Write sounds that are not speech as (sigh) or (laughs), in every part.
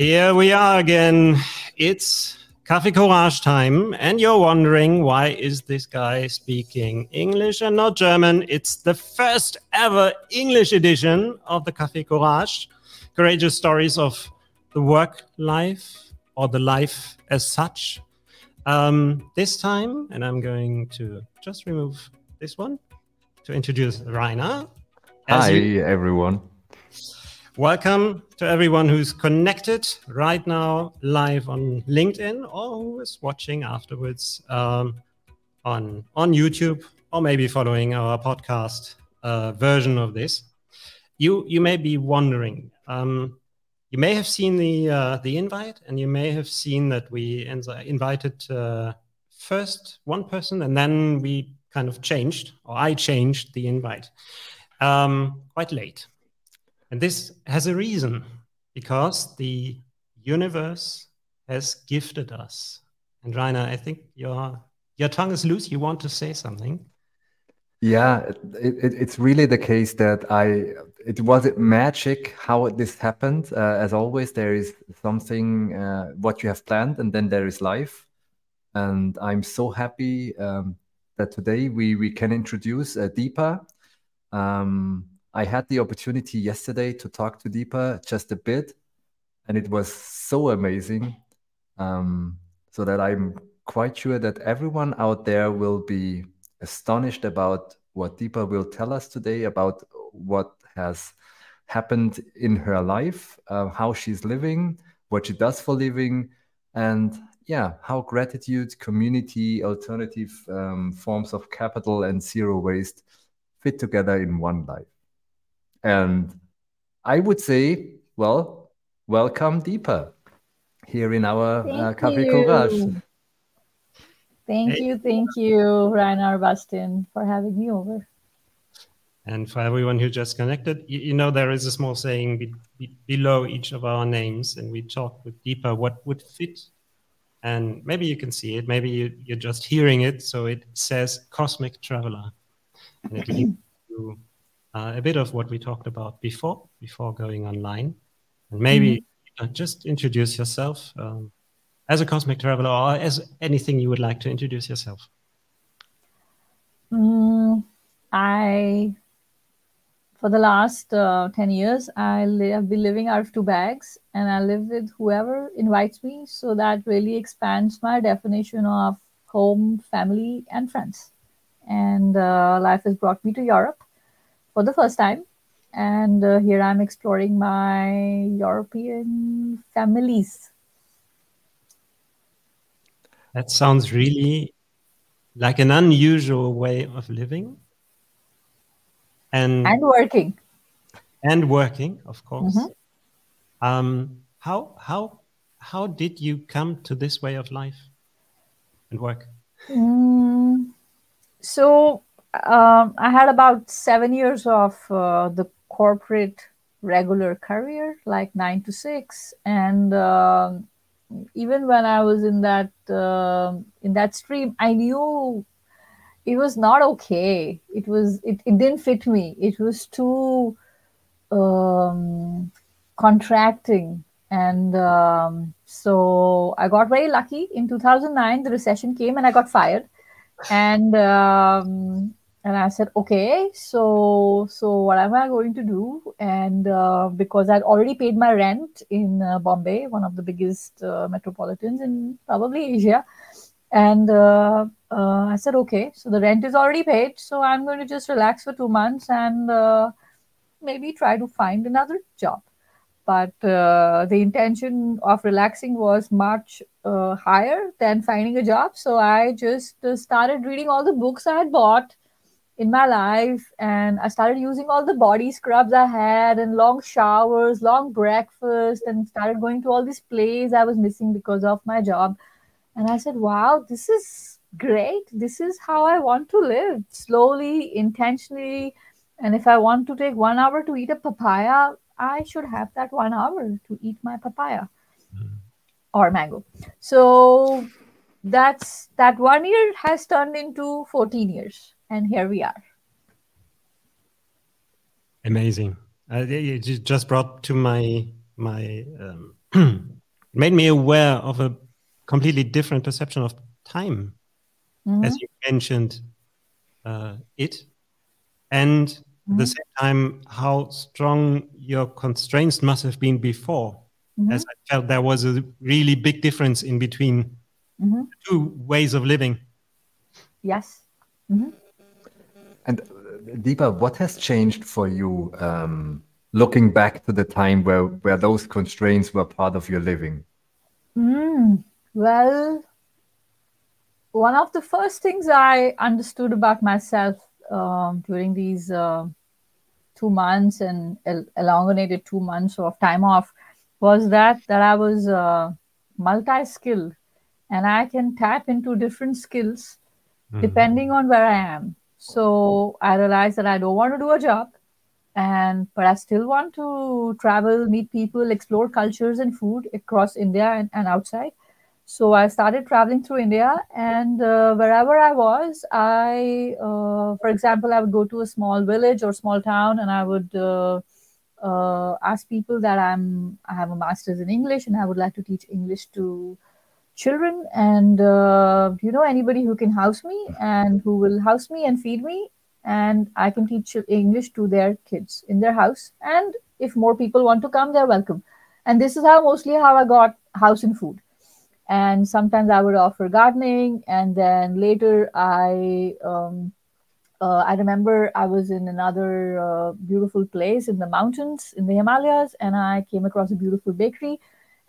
Here we are again. It's Cafe Courage time, and you're wondering why is this guy speaking English and not German? It's the first ever English edition of the Cafe Courage. Courageous stories of the work life or the life as such. Um, this time, and I'm going to just remove this one to introduce Rainer. As Hi, you- everyone. Welcome to everyone who's connected right now live on LinkedIn or who is watching afterwards um, on on YouTube or maybe following our podcast uh, version of this. You you may be wondering. Um, you may have seen the uh, the invite, and you may have seen that we invi- invited uh, first one person, and then we kind of changed, or I changed the invite um, quite late. And this has a reason because the universe has gifted us. And Rainer, I think your your tongue is loose. You want to say something? Yeah, it, it, it's really the case that I, it wasn't magic how this happened. Uh, as always, there is something, uh, what you have planned, and then there is life. And I'm so happy um, that today we, we can introduce uh, Deepa. Um, I had the opportunity yesterday to talk to Deepa just a bit, and it was so amazing. Um, so that I'm quite sure that everyone out there will be astonished about what Deepa will tell us today about what has happened in her life, uh, how she's living, what she does for living, and yeah, how gratitude, community, alternative um, forms of capital, and zero waste fit together in one life. And I would say, well, welcome, Deepa, here in our uh, Thank Café you. Courage. Thank Hey. you, thank you, Rainer Bastin, for having me over. And for everyone who just connected, you, you know there is a small saying be, be, below each of our names, and we talked with Deepa what would fit. And maybe you can see it. Maybe you, you're just hearing it. So it says cosmic traveler, and it leads (clears throat) to uh, a bit of what we talked about before, before going online. And maybe uh, just introduce yourself um, as a cosmic traveler, or as anything you would like to introduce yourself. Mm, I, for the last uh, 10 years, I li- have been living out of two bags and I live with whoever invites me. So that really expands my definition of home, family, and friends. And uh, life has brought me to Europe for the first time. And uh, here I'm exploring my European families. That sounds really like an unusual way of living and and working. and working, of course. Mhm. Um, how how how did you come to this way of life and work? Mm, so um, I had about seven years of uh, the corporate regular career, like nine to six, and um even when I was in that um in that stream, I knew it was not okay. It was it, it didn't fit me. It was too um, contracting. And um, so I got very lucky. In 2009, the recession came and I got fired. And um, and I said, okay, so so what am I going to do? And uh, because I'd already paid my rent in uh, Bombay, one of the biggest uh, metropolitans in probably Asia, and uh, uh, I said, okay, so the rent is already paid, so I'm going to just relax for two months and uh, maybe try to find another job. But the intention of relaxing was much higher than finding a job. So I just started reading all the books I had bought in my life and I started using all the body scrubs I had and long showers, long breakfast, and started going to all these plays I was missing because of my job. And I said, wow, this is great. This is how I want to live slowly, intentionally. And if I want to take one hour to eat a papaya, I should have that one hour to eat my papaya mm-hmm. or mango. So that's that one year has turned into 14 years. And here we are. Amazing. Uh, you just brought to my my um, (clears throat) made me aware of a completely different perception of time, mm-hmm. as you mentioned uh, it, and mm-hmm. at the mm-hmm. same time how strong your constraints must have been before, mm-hmm. as I felt there was a really big difference in between mm-hmm. two ways of living. Yes. Mm-hmm. And uh, Deepa, what has changed for you um, looking back to the time where, where those constraints were part of your living? Mm, well, one of the first things I understood about myself um, during these uh, two months and elongated two months of time off was that that I was uh, multi-skilled and I can tap into different skills mm-hmm. depending on where I am. So I realized that I don't want to do a job, and but I still want to travel, meet people, explore cultures and food across India and, and outside. So I started traveling through India, and uh, wherever I was, I, uh, for example, I would go to a small village or small town, and I would uh, uh ask people that I'm I have a master's in English, and I would like to teach English to children and uh, you know anybody who can house me and who will house me and feed me and i can teach english to their kids in their house. And if more people want to come they're welcome. And this is how mostly how i got house and food. And sometimes i would offer gardening and then later i um, uh, I remember I was in another uh, beautiful place in the mountains in the Himalayas, and I came across a beautiful bakery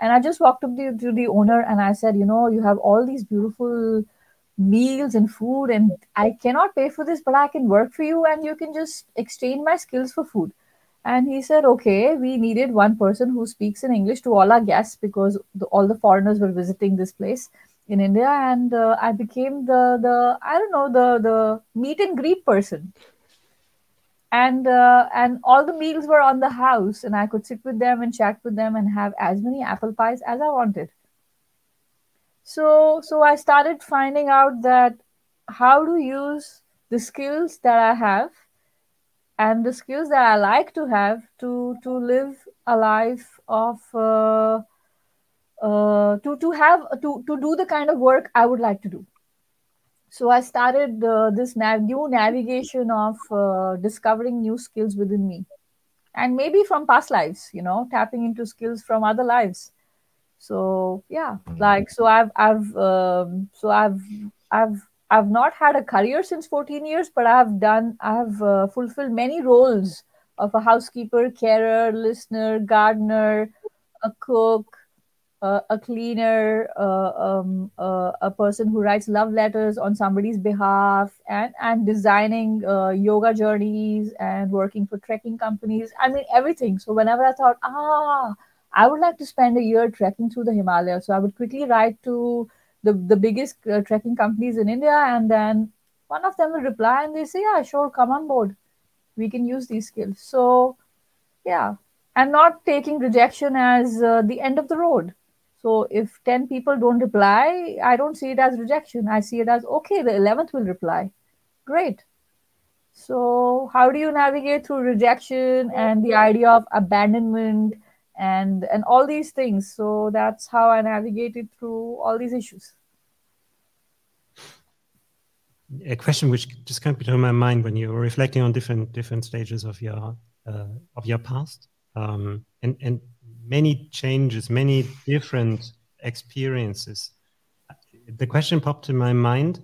and I just walked up to, to the owner and I said, you know, you have all these beautiful meals and food, and I cannot pay for this, but I can work for you and you can just exchange my skills for food. And he said, okay, we needed one person who speaks in English to all our guests because the, all the foreigners were visiting this place in India, and uh, I became the the I don't know the the meet and greet person and uh, and all the meals were on the house and i could sit with them and chat with them and have as many apple pies as i wanted. So so i started finding out that how to use the skills that i have and the skills that i like to have to to live a life of uh, uh, to to have to to do the kind of work i would like to do so I started uh, this nav- new navigation of uh, discovering new skills within me, and maybe from past lives, you know, tapping into skills from other lives. So yeah, mm-hmm. like so I've I've um, so I've I've I've not had a career since 14 years, but I've done I've uh, fulfilled many roles of a housekeeper, carer, listener, gardener, a cook, uh, a cleaner, uh, um, uh, a person who writes love letters on somebody's behalf, and and designing uh, yoga journeys and working for trekking companies. I mean everything. So whenever I thought, ah, I would like to spend a year trekking through the Himalayas, so I would quickly write to the the biggest uh, trekking companies in India, and then one of them will reply and they say, yeah, sure, come on board. We can use these skills. So yeah, and not taking rejection as uh, the end of the road so if 10 people don't reply, I don't see it as rejection. I see it as okay, the 11th will reply. Great. So how do you navigate through rejection and the idea of abandonment and and all these things? So that's how I navigated through all these issues. A question which just came to my mind when you were reflecting on different different stages of your uh, of your past, um, and and many changes, many different experiences. The question popped in my mind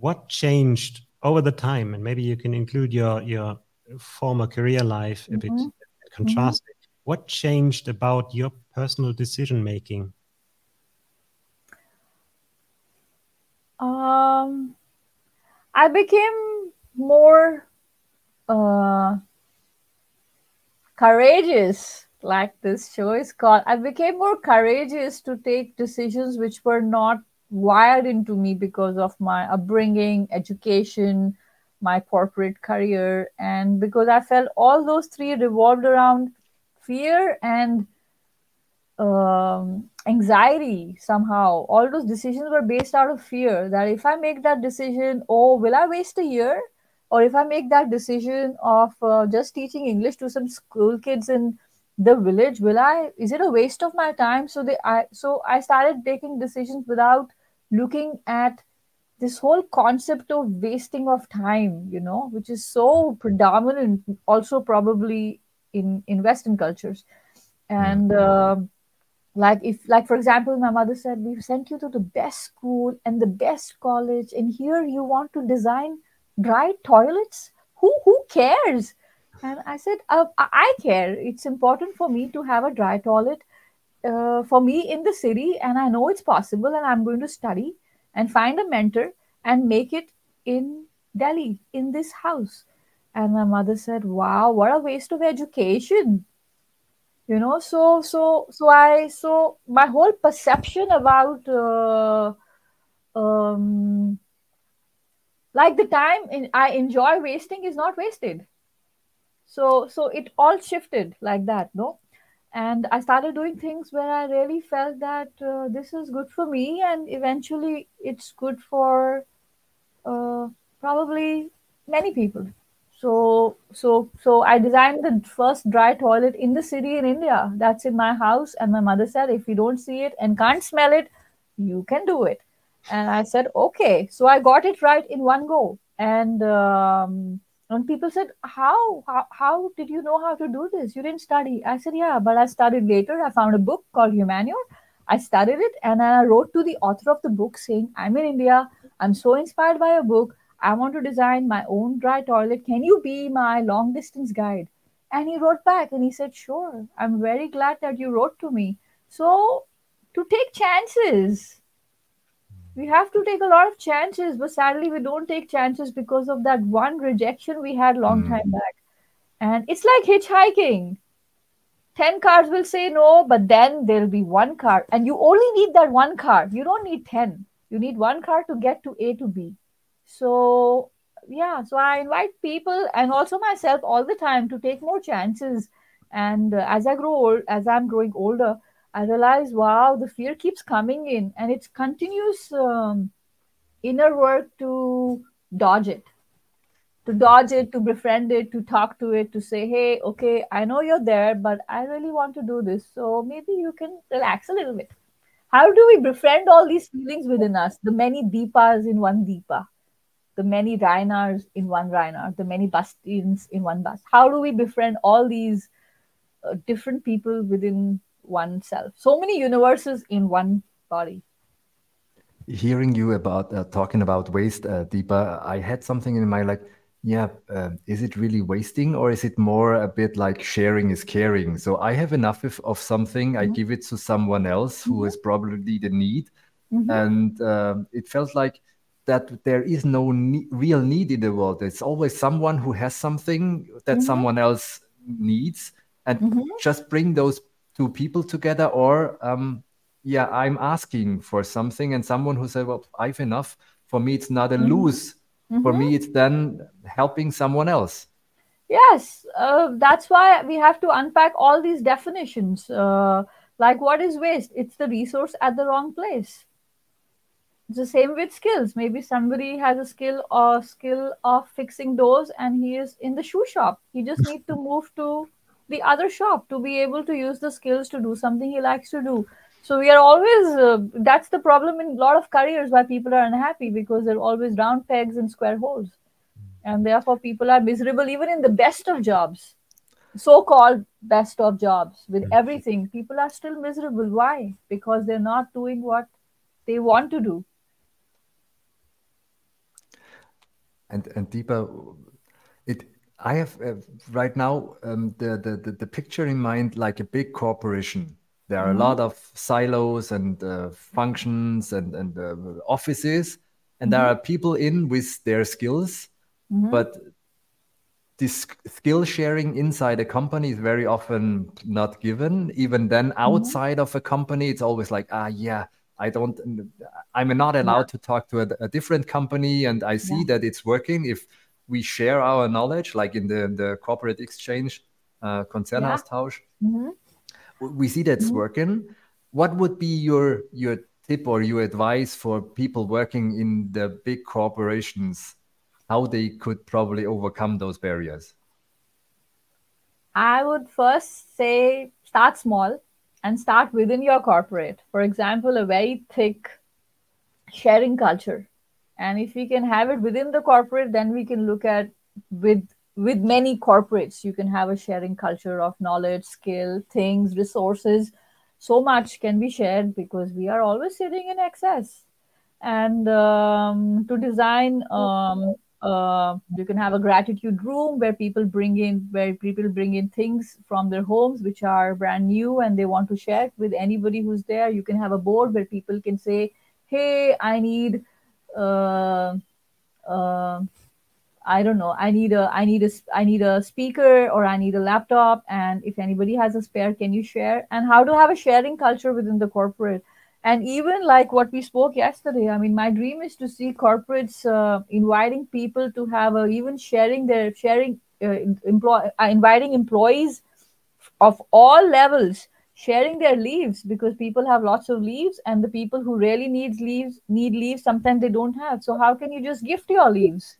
what changed over the time? And maybe you can include your, your former career life a mm -hmm. bit mm-hmm. contrast. Mm -hmm. What changed about your personal decision making? Um, I became more uh, courageous like this show is called, I became more courageous to take decisions which were not wired into me because of my upbringing, education, my corporate career, and because I felt all those three revolved around fear and um, anxiety somehow. All those decisions were based out of fear that if I make that decision, oh, will I waste a year? Or if I make that decision of uh, just teaching English to some school kids in the village will i is it a waste of my time? So they i so i started taking decisions without looking at this whole concept of wasting of time you know which is so predominant also probably in in western cultures. And uh, like if like for example my mother said we've sent you to the best school and the best college and here you want to design dry toilets? Who who cares and i said uh, i care. It's important for me to have a dry toilet uh, for me in the city and i know it's possible and i'm going to study and find a mentor and make it in delhi in this house. And my mother said wow what a waste of education. You know so so so i so my whole perception about uh, um like the time in, i enjoy wasting is not wasted so so it all shifted like that no? And i started doing things where i really felt that uh, this is good for me and eventually it's good for uh, probably many people. So so so i designed the first dry toilet in the city in india. That's in my house. And my mother said if you don't see it and can't smell it you can do it. And i said okay. So i got it right in one go. And um, and people said how, how how did you know how to do this? You didn't study. I said yeah but i studied later. I found a book called humanure i studied it and i wrote to the author of the book saying i'm in india. I'm so inspired by a book. I want to design my own dry toilet. Can you be my long distance guide and he wrote back and he said sure. I'm very glad that you wrote to me. So to take chances we have to take a lot of chances but sadly we don't take chances because of that one rejection we had long mm. time back. And it's like hitchhiking. 10 cars will say no but then there'll be one car. And you only need that one car. You don't need 10 you need one car to get to a to b. So yeah so i invite people and also myself all the time to take more chances. And uh, as i grow old as i'm growing older I realized, wow, the fear keeps coming in, and it's continuous um, inner work to dodge it, to dodge it, to befriend it, to talk to it, to say, hey, okay, I know you're there, but I really want to do this, so maybe you can relax a little bit. How do we befriend all these feelings within us? The many deepas in one deepa, the many Rainers in one Rainer, the many bastins in one Bast. How do we befriend all these uh, different people within oneself. So many universes in one body. Hearing you about uh, talking about waste, uh, Deepa, I had something in my like, yeah, uh, is it really wasting or is it more a bit like sharing is caring? So I have enough of, of something, mm-hmm. I give it to someone else who mm-hmm. is probably the need. Mm-hmm. And um, it felt like that there is no ne- real need in the world. It's always someone who has something that mm-hmm. someone else needs. And mm-hmm. just bring those two people together or um, yeah i'm asking for something and someone who said well i've enough. For me it's not a mm-hmm. lose. Mm-hmm. for me it's then helping someone else. Yes uh, that's why we have to unpack all these definitions. Uh, like what is waste? It's the resource at the wrong place. It's the same with skills. Maybe somebody has a skill or skill of fixing doors and he is in the shoe shop. He just (laughs) need to move to the other shop to be able to use the skills to do something he likes to do. So we are always uh, that's the problem in a lot of careers why people are unhappy because they're always round pegs and square holes. And therefore people are miserable even in the best of jobs. So-called best of jobs with everything. People are still miserable. Why? Because they're not doing what they want to do. And and Deepa I have uh, right now um, the, the, the picture in mind like a big corporation. There are mm-hmm. a lot of silos and uh, functions and and uh, offices, and mm-hmm. there are people in with their skills, mm-hmm. but this skill sharing inside a company is very often not given. Even then, mm-hmm. outside of a company, it's always like, ah, yeah, I don't, I'm not allowed yeah. to talk to a, a, different company, and I see yeah. that it's working. If we share our knowledge, like in the, the corporate exchange, uh, Konzernaustausch. Yeah. Mm-hmm. We see that's mm-hmm. working. What would be your your tip or your advice for people working in the big corporations, how they could probably overcome those barriers? I would first say start small and start within your corporate. For example, a very thick sharing culture. And if we can have it within the corporate, then we can look at with with many corporates, you can have a sharing culture of knowledge, skill, things, resources. So much can be shared because we are always sitting in excess. And um, to design um, uh, you can have a gratitude room where people bring in where people bring in things from their homes which are brand new and they want to share it with anybody who's there you can have a board where people can say hey i need uh, uh, i don't know. I need a i need a i need a speaker or i need a laptop. And if anybody has a spare can you share? And how to have a sharing culture within the corporate? And even like what we spoke yesterday i mean my dream is to see corporates uh, inviting people to have a, even sharing their sharing uh, employ uh, inviting employees of all levels sharing their leaves because people have lots of leaves and the people who really needs leaves need leaves sometimes they don't have so how can you just gift your leaves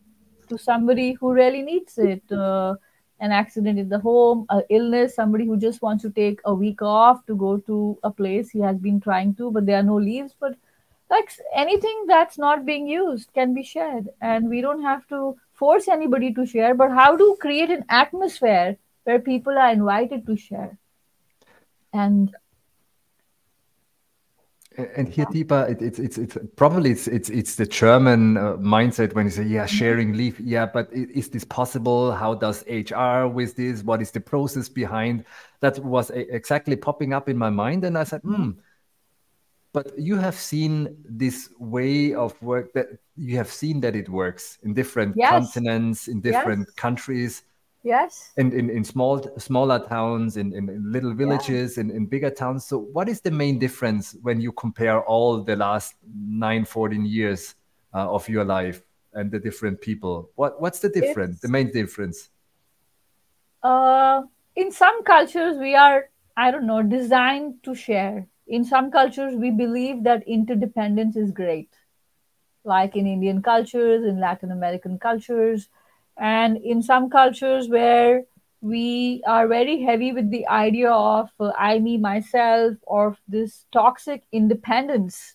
to somebody who really needs it uh, an accident in the home, a illness, somebody who just wants to take a week off to go to a place he has been trying to, but there are no leaves. But like anything that's not being used can be shared, and we don't have to force anybody to share. But how to create an atmosphere where people are invited to share, and and here, Deepa, it, it's it's it's probably it's it's it's the German uh, mindset when you say, yeah, sharing leave, yeah, but is this possible? How does HR with this? What is the process behind? That was exactly popping up in my mind, and I said, hmm. But you have seen this way of work that you have seen that it works in different yes. continents, in different yes. countries Yes. In, in, in small smaller towns, in, in, in little villages, yeah. in, in bigger towns. So what is the main difference when you compare all the last nine, 14 years uh, of your life and the different people? What what's the difference, it's, the main difference? Uh, in some cultures, we are, I don't know, designed to share. In some cultures, we believe that interdependence is great. Like in Indian cultures, in Latin American cultures, and in some cultures where we are very heavy with the idea of uh, I, me, myself, or this toxic independence,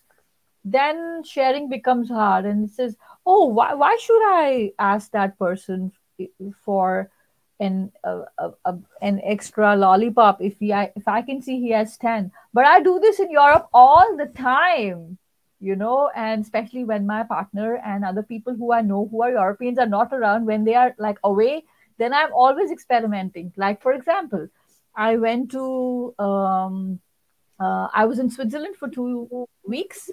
then sharing becomes hard. And it says, oh, why, why should I ask that person for an uh, uh, an extra lollipop if he I, if I can see he has ten? But I do this in Europe all the time you know, and especially when my partner and other people who I know who are Europeans are not around, when they are like away, then I'm always experimenting. Like, for example, I went to, um, uh, I was in Switzerland for two weeks,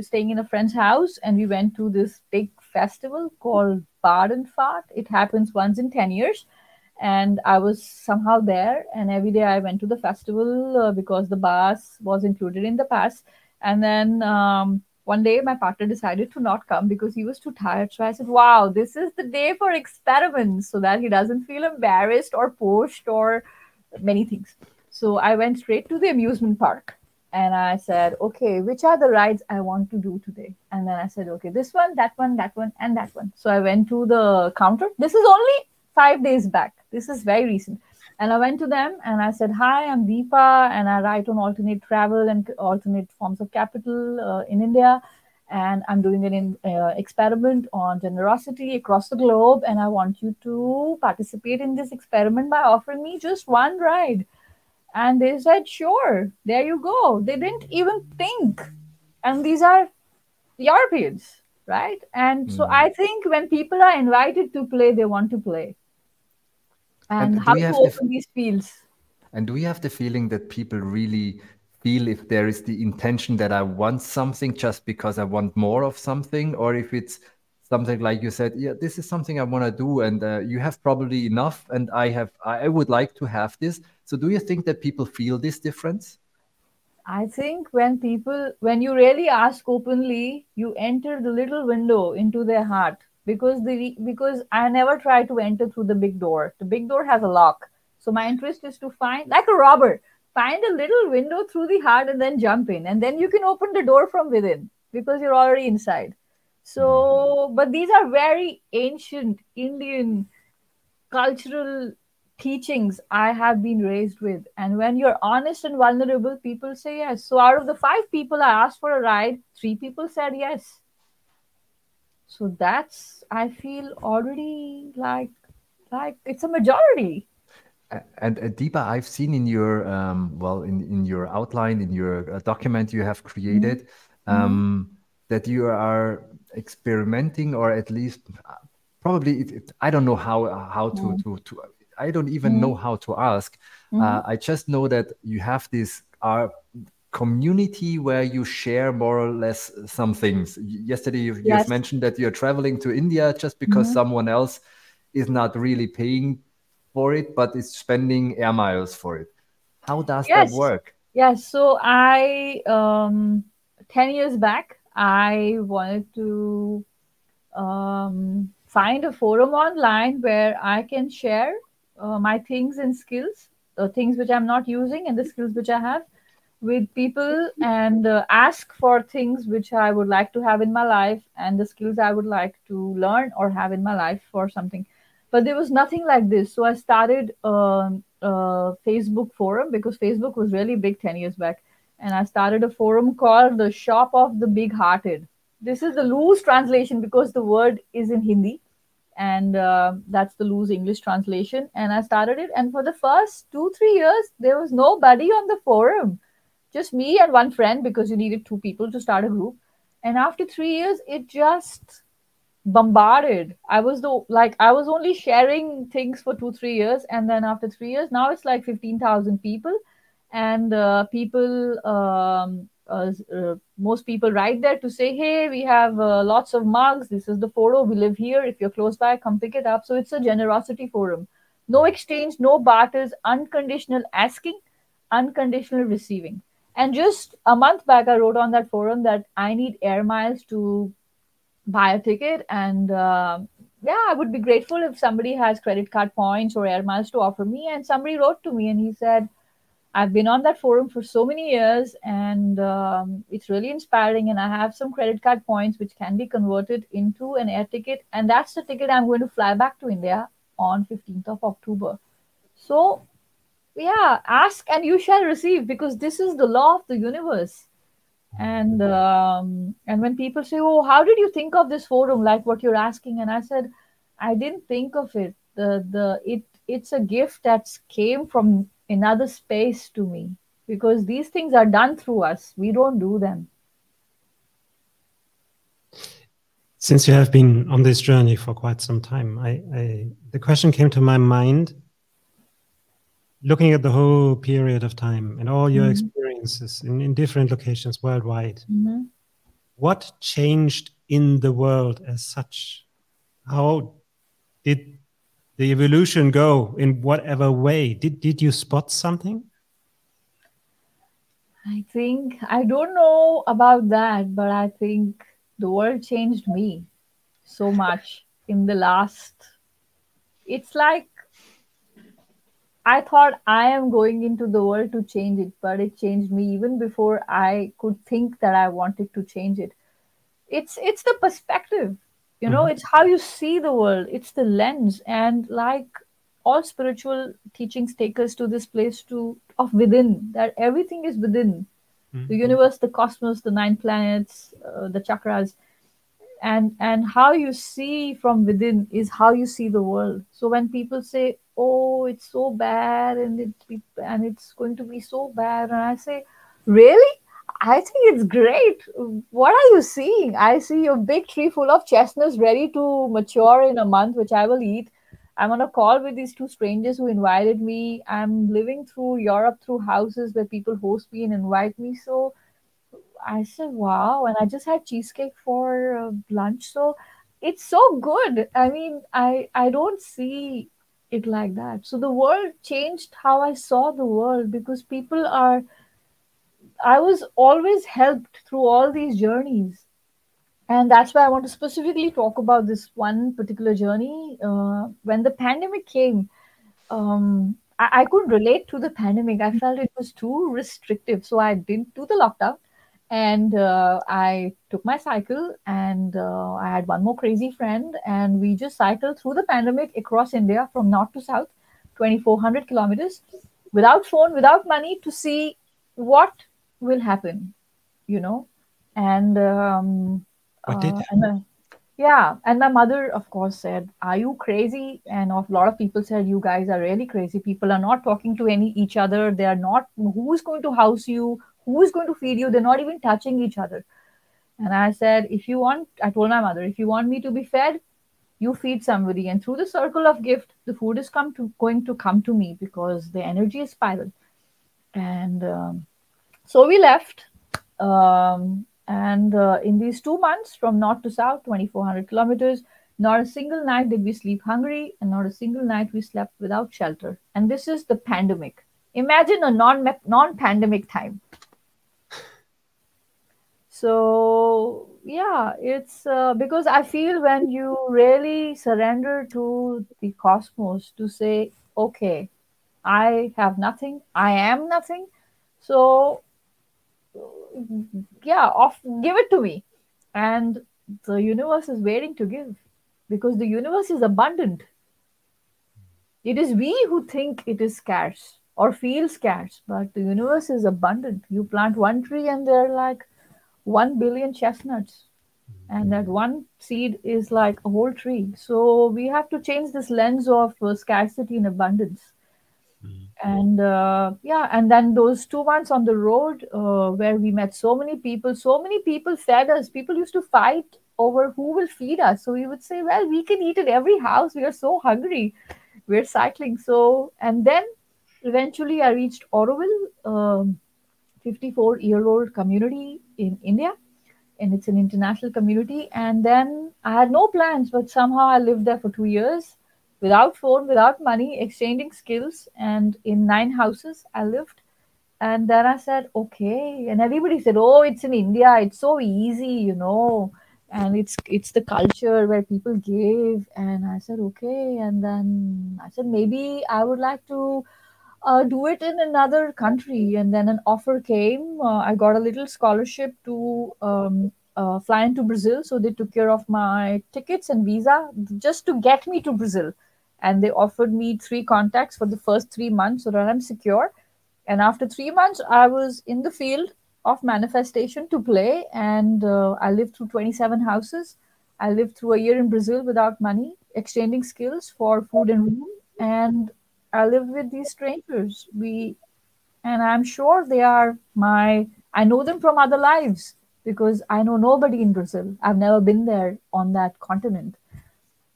staying in a friend's house, and we went to this big festival called Badenfahrt. It happens once in 10 years. And I was somehow there, and every day I went to the festival uh, because the bus was included in the pass. And then um, one day my partner decided to not come because he was too tired. So I said, Wow, this is the day for experiments so that he doesn't feel embarrassed or pushed or many things. So I went straight to the amusement park and I said, Okay, which are the rides I want to do today? And then I said, Okay, this one, that one, that one, and that one. So I went to the counter. This is only five days back. This is very recent. And I went to them and I said, Hi, I'm Deepa, and I write on alternate travel and alternate forms of capital uh, in India. And I'm doing an in, uh, experiment on generosity across the globe. And I want you to participate in this experiment by offering me just one ride. And they said, Sure, there you go. They didn't even think. And these are Europeans, right? And mm. so hmm. I think when people are invited to play, they want to play and, and how to open the, these fields. And do we have the feeling that people really feel if there is the intention that I want something just because I want more of something, or if it's something like you said, yeah, this is something I want to do, and uh, you have probably enough, and I have, I would like to have this. So, do you think that people feel this difference? I think when people, when you really ask openly, you enter the little window into their heart because the because I never try to enter through the big door. The big door has a lock. So my interest is to find like a robber, find a little window through the heart and then jump in. And then you can open the door from within because you're already inside. So, mm-hmm. but these are very ancient Indian cultural teachings I have been raised with. And when you're honest and vulnerable, people say yes. So out of the five people I asked for a ride, three people said yes. So that's I feel already like like it's a majority. And uh, Deepa, I've seen in your um, well in in your outline in your uh, document you have created mm-hmm. um, mm-hmm. that you are experimenting or at least uh, probably it, it, I don't know how how to mm-hmm. to to I don't even mm-hmm. know how to ask. Uh, mm-hmm. I just know that you have this uh, community where you share more or less some things. Yesterday, you, yes. have mentioned that you're traveling to India just because mm-hmm. someone else is not really paying for it, but is spending air miles for it. How does yes. that work? Yes. So I, um, 10 years back, I wanted to um, find a forum online where I can share uh, my things and skills, the things which I'm not using and the skills which I have with people and uh, ask for things which I would like to have in my life and the skills I would like to learn or have in my life for something. But there was nothing like this. So I started um, a Facebook forum because Facebook was really big 10 years back. And I started a forum called the Shop of the Big Hearted. This is the loose translation because the word is in Hindi and uh, that's the loose english translation and i started it and for the first two three years there was nobody on the forum just me and one friend because you needed two people to start a group and after three years it just bombarded i was the like i was only sharing things for two three years and then after three years now it's like 15000 people and uh, people um, uh, uh, most people write there to say, hey, we have uh, lots of mugs. This is the photo. We live here. If you're close by, come pick it up. So it's a generosity forum. No exchange, no barters, unconditional asking, unconditional receiving. And just a month back, I wrote on that forum that I need air miles to buy a ticket. And uh, yeah, I would be grateful if somebody has credit card points or air miles to offer me. And somebody wrote to me and he said, I've been on that forum for so many years and um, it's really inspiring. And I have some credit card points which can be converted into an air ticket. And that's the ticket I'm going to fly back to India on 15th of October. So, yeah, ask and you shall receive because this is the law of the universe. And um, and when people say, "Oh, how did you think of this forum?" Like what you're asking, and I said, I didn't think of it. The the it it's a gift that came from another space to me because these things are done through us. We don't do them. Since you have been on this journey for quite some time, I, I the question came to my mind looking at the whole period of time and all your mm-hmm. experiences in, in different locations worldwide. Mm-hmm. What changed in the world as such? How did the evolution go in whatever way? Did did you spot something? I think I don't know about that, but I think the world changed me so much in the last. It's like I thought I am going into the world to change it, but it changed me even before I could think that I wanted to change it. It's it's the perspective you know mm-hmm. it's how you see the world it's the lens and like all spiritual teachings take us to this place to of within that everything is within mm-hmm. the universe the cosmos the nine planets uh, the chakras and and how you see from within is how you see the world so when people say oh it's so bad and it and it's going to be so bad and i say really I think it's great. What are you seeing? I see a big tree full of chestnuts ready to mature in a month, which I will eat. I'm on a call with these two strangers who invited me. I'm living through Europe through houses where people host me and invite me. So I said, wow. And I just had cheesecake for uh, lunch. So it's so good. I mean, I, I don't see it like that. So the world changed how I saw the world because people are I was always helped through all these journeys. And that's why I want to specifically talk about this one particular journey. Uh, when the pandemic came, um, I, I could relate to the pandemic. I felt it was too restrictive. So I didn't do the lockdown and uh, I took my cycle and uh, I had one more crazy friend and we just cycled through the pandemic across India from north to south 2400 kilometers without phone without money to see what will happen you know? And um, what did uh, and, uh, yeah and my mother of course said are you crazy? And a lot of people said you guys are really crazy. People are not talking to any each other. They are not who's going to house you who is going to feed you? They're not even touching each other. And i said if you want i told my mother if you want me to be fed you feed somebody. And through the circle of gift the food is come to going to come to me because the energy is spiral. And um, so we left um, and uh, in these two months from north to south 2400 kilometers not a single night did we sleep hungry and not a single night we slept without shelter. And this is the pandemic. Imagine a non non pandemic time so yeah it's uh, because i feel when you really surrender to the cosmos to say okay i have nothing i am nothing so yeah off give it to me. And the universe is waiting to give because the universe is abundant. It is we who think it is scarce or feel scarce but the universe is abundant. You plant one tree and they're like 1 billion chestnuts. And that one seed is like a whole tree. So we have to change this lens of uh, scarcity and abundance. And uh, yeah and then those two months on the road uh, where we met so many people so many people fed us. People used to fight over who will feed us. So we would say well we can eat at every house. We are so hungry. We're cycling. So and then eventually i reached auroville um, 54 year old community in india and it's an international community and then i had no plans but somehow i lived there for two years without phone, without money, exchanging skills. And in nine houses, I lived. And then I said, okay. And everybody said, oh, it's in India. It's so easy, you know. And it's it's the culture where people give. And I said, okay. And then I said, maybe I would like to uh, do it in another country. And then an offer came. Uh, I got a little scholarship to um, uh, fly into Brazil. So they took care of my tickets and visa just to get me to Brazil and they offered me three contacts for the first three months so that I'm secure. And after three months, I was in the field of manifestation to play, and uh, I lived through 27 houses. I lived through a year in Brazil without money, exchanging skills for food and room, and I live with these strangers. We, and I'm sure they are my. I know them from other lives because I know nobody in Brazil. I've never been there on that continent.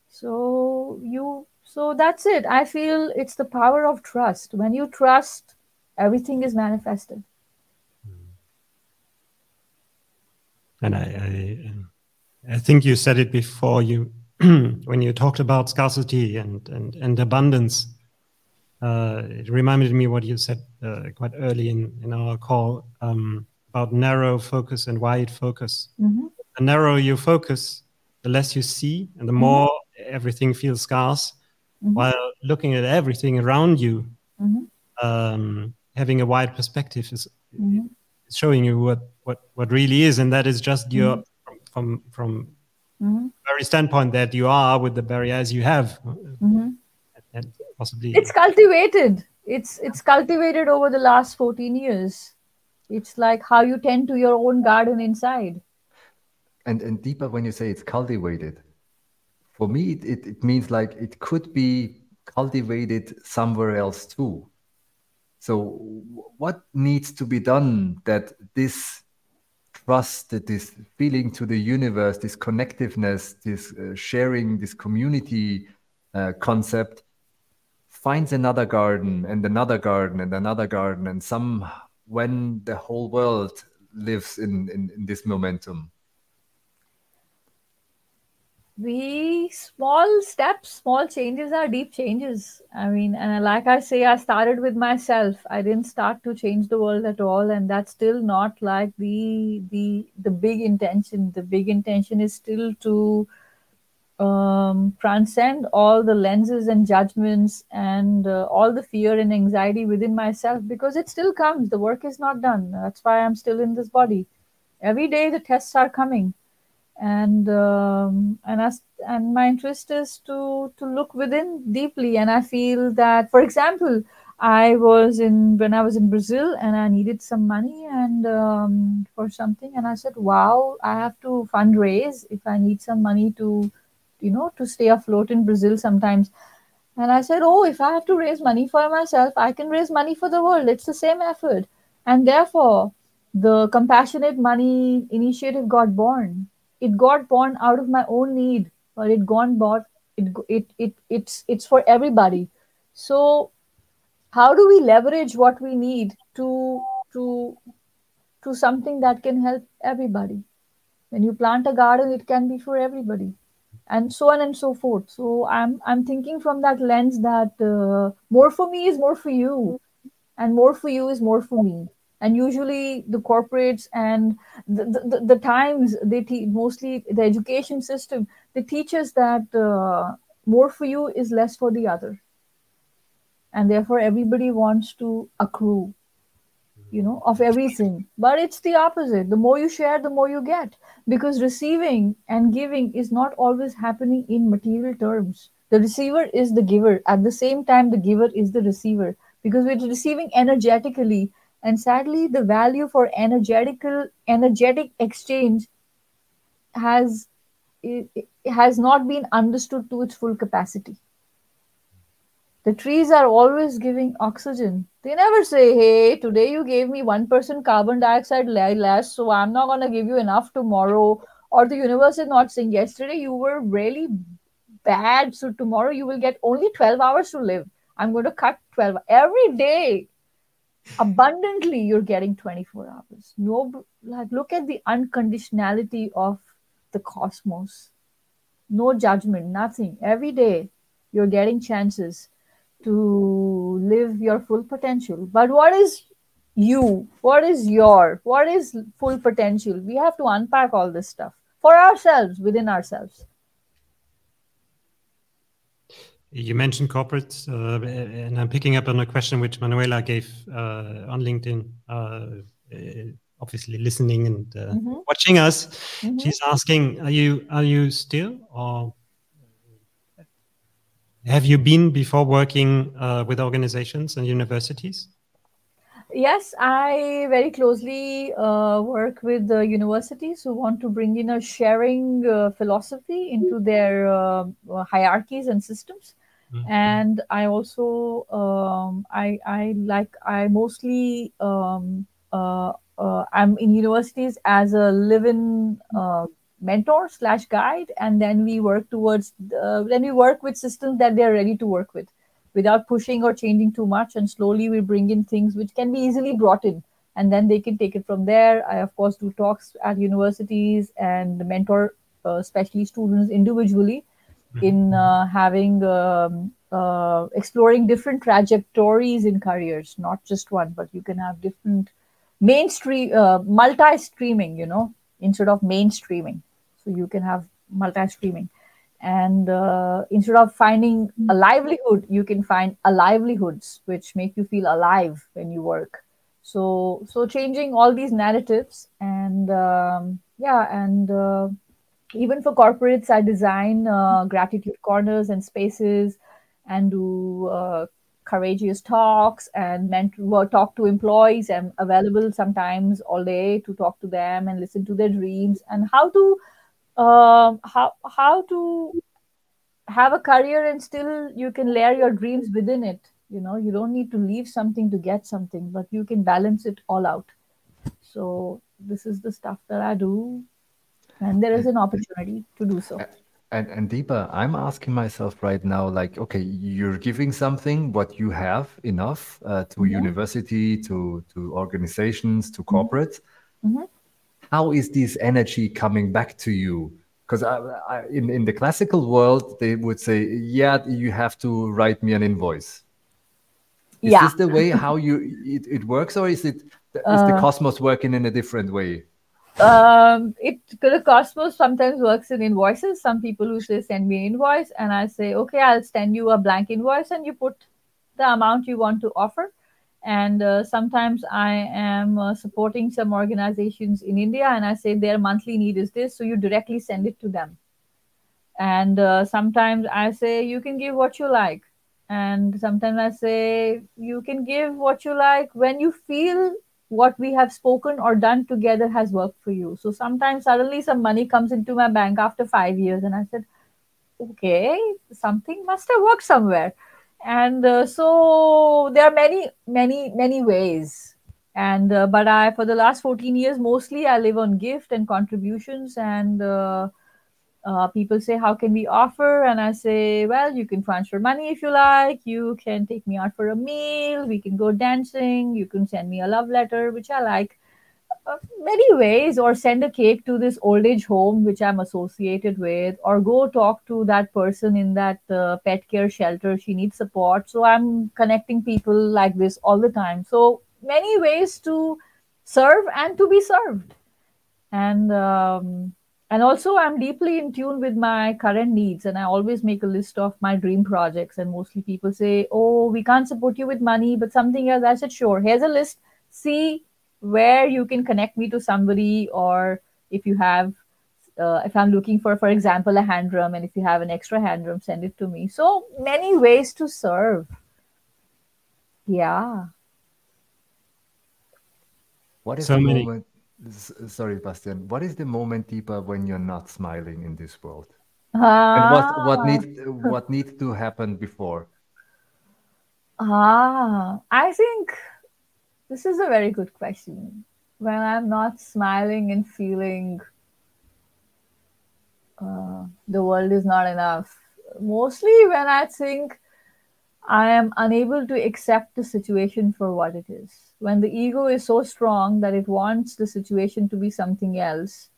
So you so that's it. I feel it's the power of trust. When you trust, everything is manifested. Hmm. And I, I, I think you said it before you (clears throat) when you talked about scarcity and and, and abundance. Uh, it reminded me what you said uh, quite early in, in our call um, about narrow focus and wide focus. Mm-hmm. The narrower you focus, the less you see, and the more mm-hmm. everything feels scarce mm-hmm. while looking at everything around you mm-hmm. um, having a wide perspective is, mm-hmm. showing you what, what what really is and that is just your Mm-hmm. from from, Mm-hmm. very standpoint that you are with the barriers you have possibly. It's cultivated. It's it's cultivated over the last 14 years. It's like how you tend to your own garden inside. And and Deepa when you say it's cultivated, for me it, it, it means like it could be cultivated somewhere else too. So what needs to be done that this trust, that this feeling to the universe, this connectiveness, this uh, sharing, this community uh, concept finds another garden and another garden and another garden and some when the whole world lives in, in, in this momentum. We small steps small changes are deep changes. I mean and like i say i started with myself. I didn't start to change the world at all and that's still not like the the the big intention. The big intention is still to um, transcend all the lenses and judgments and uh, all the fear and anxiety within myself because it still comes. The work is not done. That's why i'm still in this body. Every day the tests are coming. And um, and as and my interest is to to look within deeply. And i feel that for example i was in when i was in brazil and i needed some money and um, for something. And i said wow i have to fundraise if i need some money to you know to stay afloat in brazil sometimes. And i said oh if i have to raise money for myself i can raise money for the world. It's the same effort. And therefore the compassionate money initiative got born. It got born out of my own need but it gone bought it it, it it's it's for everybody. So how do we leverage what we need to to to something that can help everybody? When you plant a garden it can be for everybody and so on and so forth. So i'm i'm thinking from that lens that uh, more for me is more for you. And more for you is more for me. And usually the corporates and the, the, the times they teach mostly the education system they teach us that uh, more for you is less for the other. And therefore everybody wants to accrue you know of everything. But it's the opposite. The more you share the more you get. Because receiving and giving is not always happening in material terms. The receiver is the giver. At the same time the giver is the receiver. Because we're receiving energetically. And sadly the value for energetical energetic exchange has it, it has not been understood to its full capacity the trees are always giving oxygen. They never say hey today you gave me 1% carbon dioxide less so i'm not going to give you enough tomorrow. Or the universe is not saying yesterday you were really bad so tomorrow you will get only 12 hours to live. I'm going to cut 12 every day abundantly you're getting 24 hours. No like look at the unconditionality of the cosmos. No judgment nothing. Every day you're getting chances to live your full potential but what is you what is your what is full potential we have to unpack all this stuff for ourselves within ourselves you mentioned corporates, uh, and I'm picking up on a question which Manuela gave uh, on LinkedIn. Uh, uh obviously, listening and uh, mm-hmm. watching us, mm-hmm. she's asking: Are you are you still, or have you been before working uh, with organizations and universities? Yes, I very closely work with the universities who want to bring in a sharing philosophy into their hierarchies and systems Mm-hmm. And I also um, I I like I mostly um, uh, uh, I'm in universities as a live-in uh, mentor slash guide, and then we work towards the, then we work with systems that they're ready to work with, without pushing or changing too much, and slowly we bring in things which can be easily brought in, and then they can take it from there. I of course do talks at universities and mentor, uh, especially students individually in uh, having um, uh, exploring different trajectories in careers, not just one, but you can have different mainstream, uh, multi-streaming, you know, instead of mainstreaming. So you can have multi-streaming. And uh, instead of finding a livelihood, you can find a livelihoods, which make you feel alive when you work. So, so changing all these narratives and um, yeah, and uh, even for corporates, I design uh, gratitude corners and spaces and do uh, courageous talks and mentor, talk to employees. I'm available sometimes all day to talk to them and listen to their dreams and how to uh, how how to have a career and still you can layer your dreams within it. You know, you don't need to leave something to get something, but you can balance it all out. So this is the stuff that I do and there is an opportunity to do so. And, and Deepa, I'm asking myself right now, like, okay, you're giving something what you have enough uh, to yeah. university, to to organizations, to mm-hmm. Mm-hmm. How is this energy coming back to you? Because in in the classical world, they would say, yeah, you have to write me an invoice. Is yeah. this the way how you it, it works, or is it is uh, the cosmos working in a different way? um, it the Cosmos sometimes works in invoices. Some people who say send me an invoice, and I say okay, I'll send you a blank invoice, and you put the amount you want to offer, and uh, sometimes i am uh, supporting some organizations in india and i say their monthly need is this so you directly send it to them. And uh, sometimes i say you can give what you like. And sometimes i say you can give what you like when you feel what we have spoken or done together has worked for you. So sometimes suddenly some money comes into my bank after 5 years and i said okay something must have worked somewhere and uh, so there are many many many ways. And uh, but i for the last 14 years mostly i live on gift and contributions. And uh, uh, people say how can we offer? And i say well you can transfer money if you like. You can take me out for a meal. We can go dancing. You can send me a love letter which i like many ways or send a cake to this old age home which i'm associated with or go talk to that person in that uh, pet care shelter. She needs support. So i'm connecting people like this all the time. So many ways to serve and to be served. And um, and also i'm deeply in tune with my current needs and i always make a list of my dream projects. And mostly people say oh we can't support you with money but something else. I said sure here's a list. See where you can connect me to somebody or if you have uh, if i'm looking for for example a hand drum and if you have an extra hand drum send it to me so many ways to serve yeah what is So the many. moment S- Sorry, Bastian. What is the moment, Deepa, when you're not smiling in this world? And what what ah, needs what needs to happen before? ah i think this is a very good question when i'm not smiling and feeling uh, the world is not enough. Mostly when I think I am unable to accept the situation for what it is. When the ego is so strong that it wants the situation to be something else.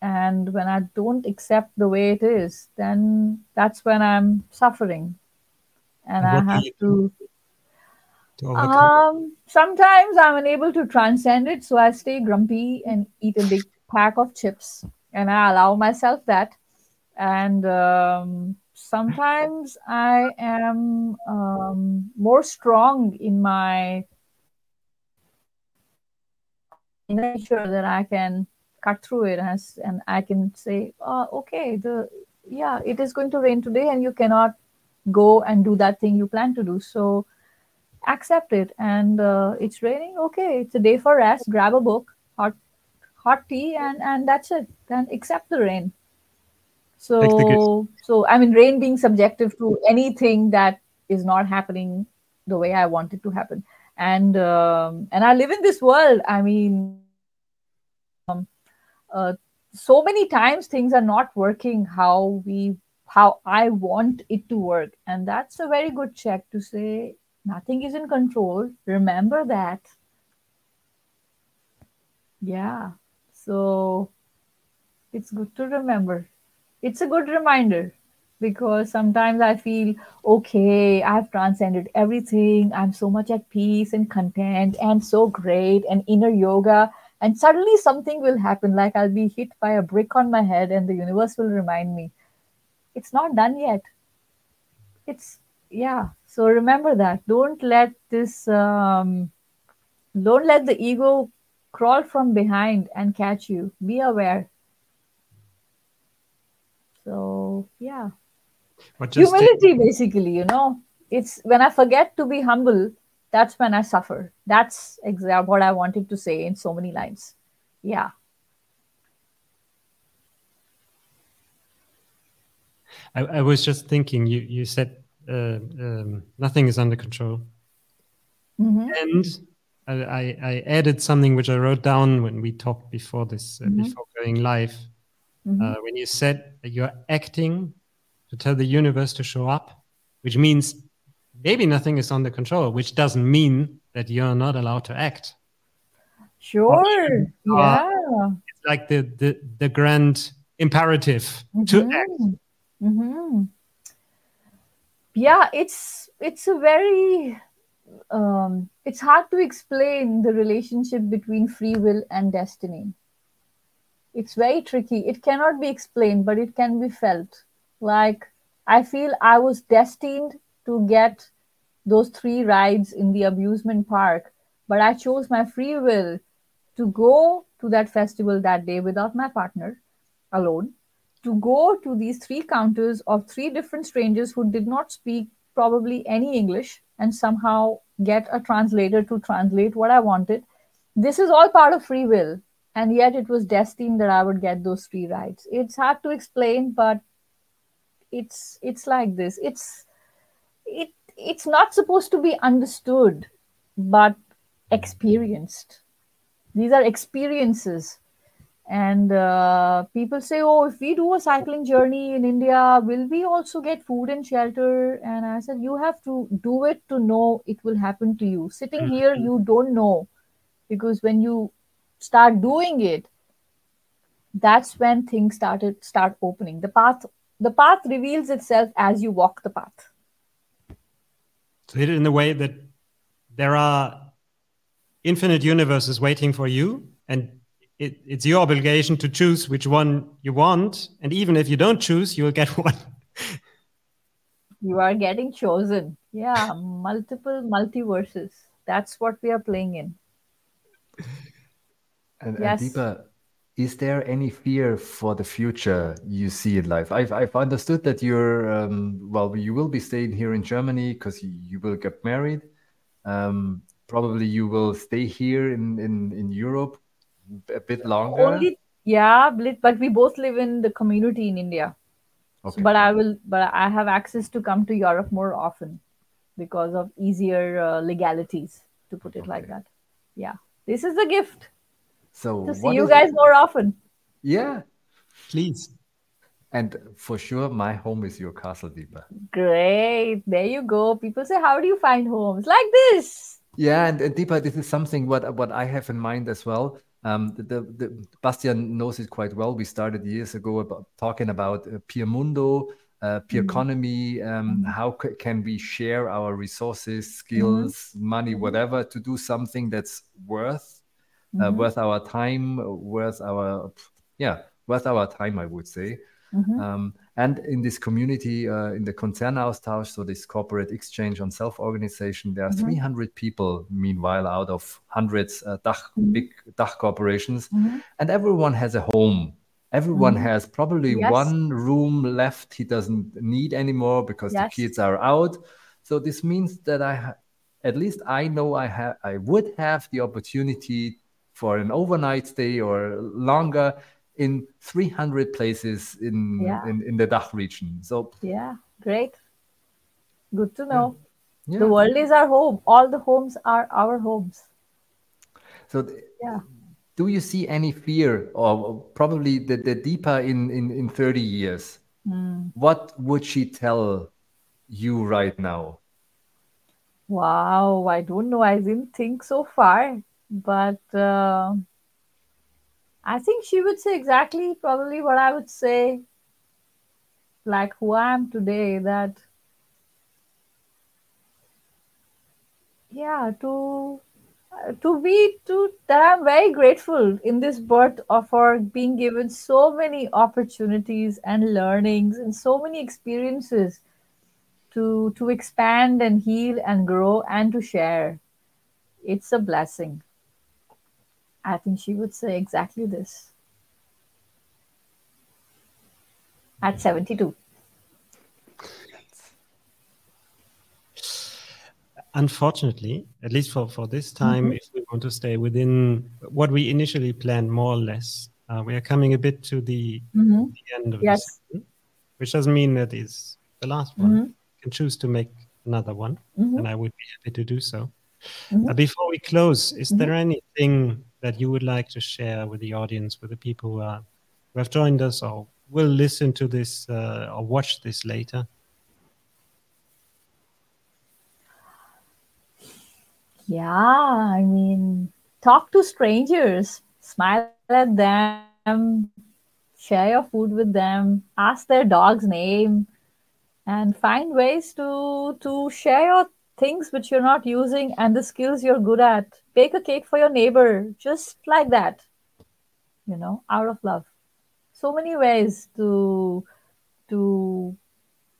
And when I don't accept the way it is, then that's when I'm suffering. And I have to? Um, sometimes I'm unable to transcend it, so I stay grumpy and eat a big pack of chips, and I allow myself that. And um, sometimes I am um, more strong in my nature that I can cut through it as, and I can say, oh, okay, the yeah, it is going to rain today, and you cannot go and do that thing you plan to do. So accept it. And uh, it's raining okay it's a day for rest grab a book hot hot tea and and that's it. Then accept the rain. The so so i mean rain being subjective to anything that is not happening the way i want it to happen. And um, and i live in this world. I mean uh, so many times things are not working how we how i want it to work. And that's a very good check to say nothing is in control. Remember that. Yeah. So it's good to remember. It's a good reminder because sometimes i feel okay i've transcended everything. I'm so much at peace and content and so great and inner yoga. And suddenly something will happen like i'll be hit by a brick on my head and the universe will remind me. It's not done yet. It's yeah so remember that. Don't let this um, don't let the ego crawl from behind and catch you. Be aware. So yeah. But just take, humility basically you know. It's when i forget to be humble that's when i suffer. That's exactly what i wanted to say in so many lines. Yeah. I, I was just thinking. You you said uh, um, nothing is under control, hmm and I, I, added something which I wrote down when we talked before this, uh, Mhm. before going live. Mhm. Uh, when you said that you're acting to tell the universe to show up, which means maybe nothing is under control, which doesn't mean that you're not allowed to act. sure yeah It's like the the, the grand imperative to act. Yeah it's it's a very um, it's hard to explain the relationship between free will and destiny. It's very tricky. It cannot be explained but it can be felt. Like i feel i was destined to get those three rides in the amusement park, but I chose my free will to go to that festival that day without my partner, alone, to go to these three counters of three different strangers who did not speak probably any English and somehow get a translator to translate what I wanted. This is all part of free will. And yet it was destined that I would get those three rides. It's hard to explain, but it's it's like this. It's it it's not supposed to be understood, but experienced. These are experiences. And uh, people say, oh, if we do a cycling journey in India, will we also get food and shelter? And I said, you have to do it to know it will happen to you. Sitting mm-hmm. here, you don't know. Because when you start doing it, that's when things started start opening. The path the path reveals itself as you walk the path. So in the way that there are infinite universes waiting for you, and it, it's your obligation to choose which one you want. And even if you don't choose, you'll get (laughs) one. you are getting chosen. Yeah, multiple multiverses. That's what we are playing in. And, yes. and Deepa, is there any fear for the future you see in life? I've, I've understood that you're, um, well, you will be staying here in Germany because you, you, will get married. Um, probably you will stay here in, in, in Europe a bit longer. Only, yeah, but we both live in the community in India. Okay. So, but I will, but I have access to come to Europe more often because of easier uh, legalities, to put it okay. like that. Yeah, this is a gift. So to see you guys it? more often. Yeah, please. And for sure, my home is your castle, Deepa. Great. There you go. People say, How do you find homes? Like this. Yeah, and, and Deepa, this is something what what I have in mind as well. Um, the, the, the, Bastian knows it quite well. We started years ago about talking about uh, peer mundo, uh, peer mm-hmm. economy. Um, mm-hmm. How c- can we share our resources, skills, mm-hmm. money, whatever, to do something that's worth uh, mm-hmm. worth our time, worth our yeah, worth our time, I would say. Mm-hmm. Um, and in this community, uh, in the Konzernaustausch, so this corporate exchange on self-organization, there are mm-hmm. 300 people, meanwhile, out of hundreds uh, Dach, mm-hmm. big Dach corporations, mm-hmm. and everyone has a home. Everyone mm-hmm. has probably yes. one room left he doesn't need anymore because yes. the kids are out. So this means that I, ha- at least I know I have, I would have the opportunity for an overnight stay or longer in 300 places in, yeah. in, in the Dach region. So yeah, great. Good to know. Yeah. The world is our home. All the homes are our homes. So yeah. Do you see any fear or probably the, the Deepa in, in, in 30 years? Mm. What would she tell you right now? Wow, I don't know. I didn't think so far but uh, I think she would say exactly probably what I would say, like who I am today. That yeah, to to be to that I'm very grateful in this birth of for being given so many opportunities and learnings and so many experiences to to expand and heal and grow and to share. It's a blessing. I think she would say exactly this at 72. Unfortunately, at least for, for this time, mm-hmm. if we want to stay within what we initially planned, more or less, uh, we are coming a bit to the, mm-hmm. the end of yes. this, which doesn't mean that is the last one. Mm-hmm. You can choose to make another one, mm-hmm. and I would be happy to do so. Mm-hmm. Uh, before we close, is there mm-hmm. anything that you would like to share with the audience, with the people who, are, who have joined us or will listen to this uh, or watch this later? Yeah, I mean, talk to strangers, smile at them, share your food with them, ask their dog's name, and find ways to to share your things which you're not using and the skills you're good at. Bake a cake for your neighbor, just like that, you know, out of love. So many ways to to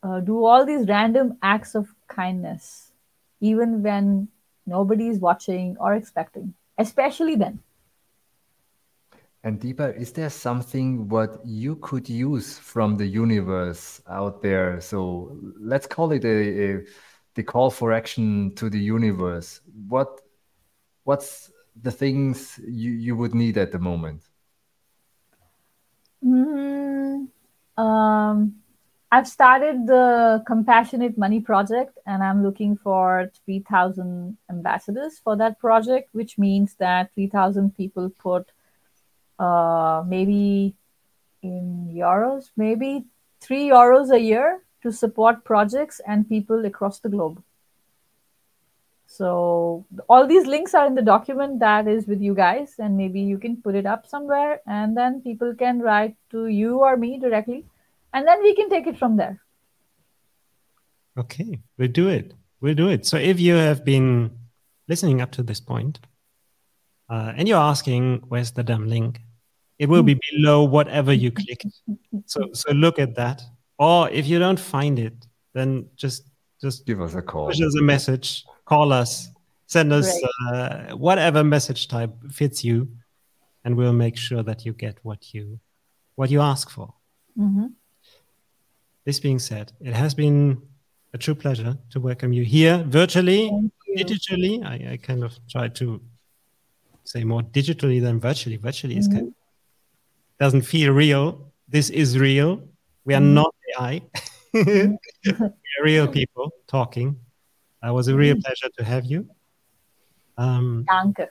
uh, do all these random acts of kindness. even when nobody is watching or expecting, especially then. And Deepa, is there something what you could use from the universe out there? So let's call it a, a the call for action to the universe. What what's the things you, you would need at the moment? Mm, um, I've started the Compassionate Money Project and I'm looking for 3,000 ambassadors for that project, which means that 3,000 people put uh, maybe in euros, maybe three euros a year to support projects and people across the globe. So all these links are in the document that is with you guys, and maybe you can put it up somewhere, and then people can write to you or me directly, and then we can take it from there. Okay, we'll do it. We'll do it. So if you have been listening up to this point, uh, and you're asking, "Where's the damn link?" It will be (laughs) below whatever you clicked. So so look at that. Or if you don't find it, then just just give us a call. Push us a message. Call us. Send us uh, whatever message type fits you, and we'll make sure that you get what you what you ask for. Mm-hmm. This being said, it has been a true pleasure to welcome you here virtually, digitally. I, I, kind of try to say more digitally than virtually. Virtually mm-hmm. is kind of doesn't feel real. This is real. We are mm-hmm. not AI. (laughs) real people talking. It was a real mm-hmm. pleasure to have you. Um, Danke.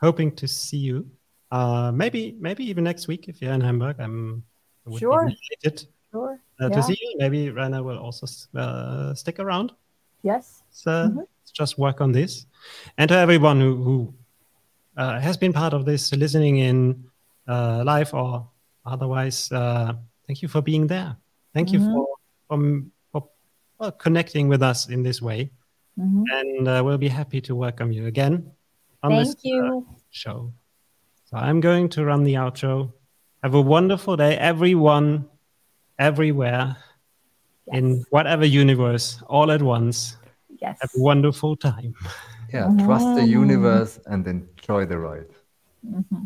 Hoping to see you. Uh, maybe, maybe even next week if you're in Hamburg. I'm sure. Be sure. Uh, yeah. To see you. Maybe Rainer will also uh, stick around. Yes. So mm-hmm. let's just work on this. And to everyone who, who uh, has been part of this, listening in uh, live or otherwise, uh, thank you for being there. Thank mm-hmm. you for, for, for well, connecting with us in this way. Mm-hmm. And uh, we'll be happy to welcome you again on thank this you. show. So I'm going to run the outro. Have a wonderful day, everyone, everywhere, yes. in whatever universe, all at once. Yes. Have a wonderful time. Yeah, trust the mm-hmm. universe and enjoy the ride. Mm-hmm.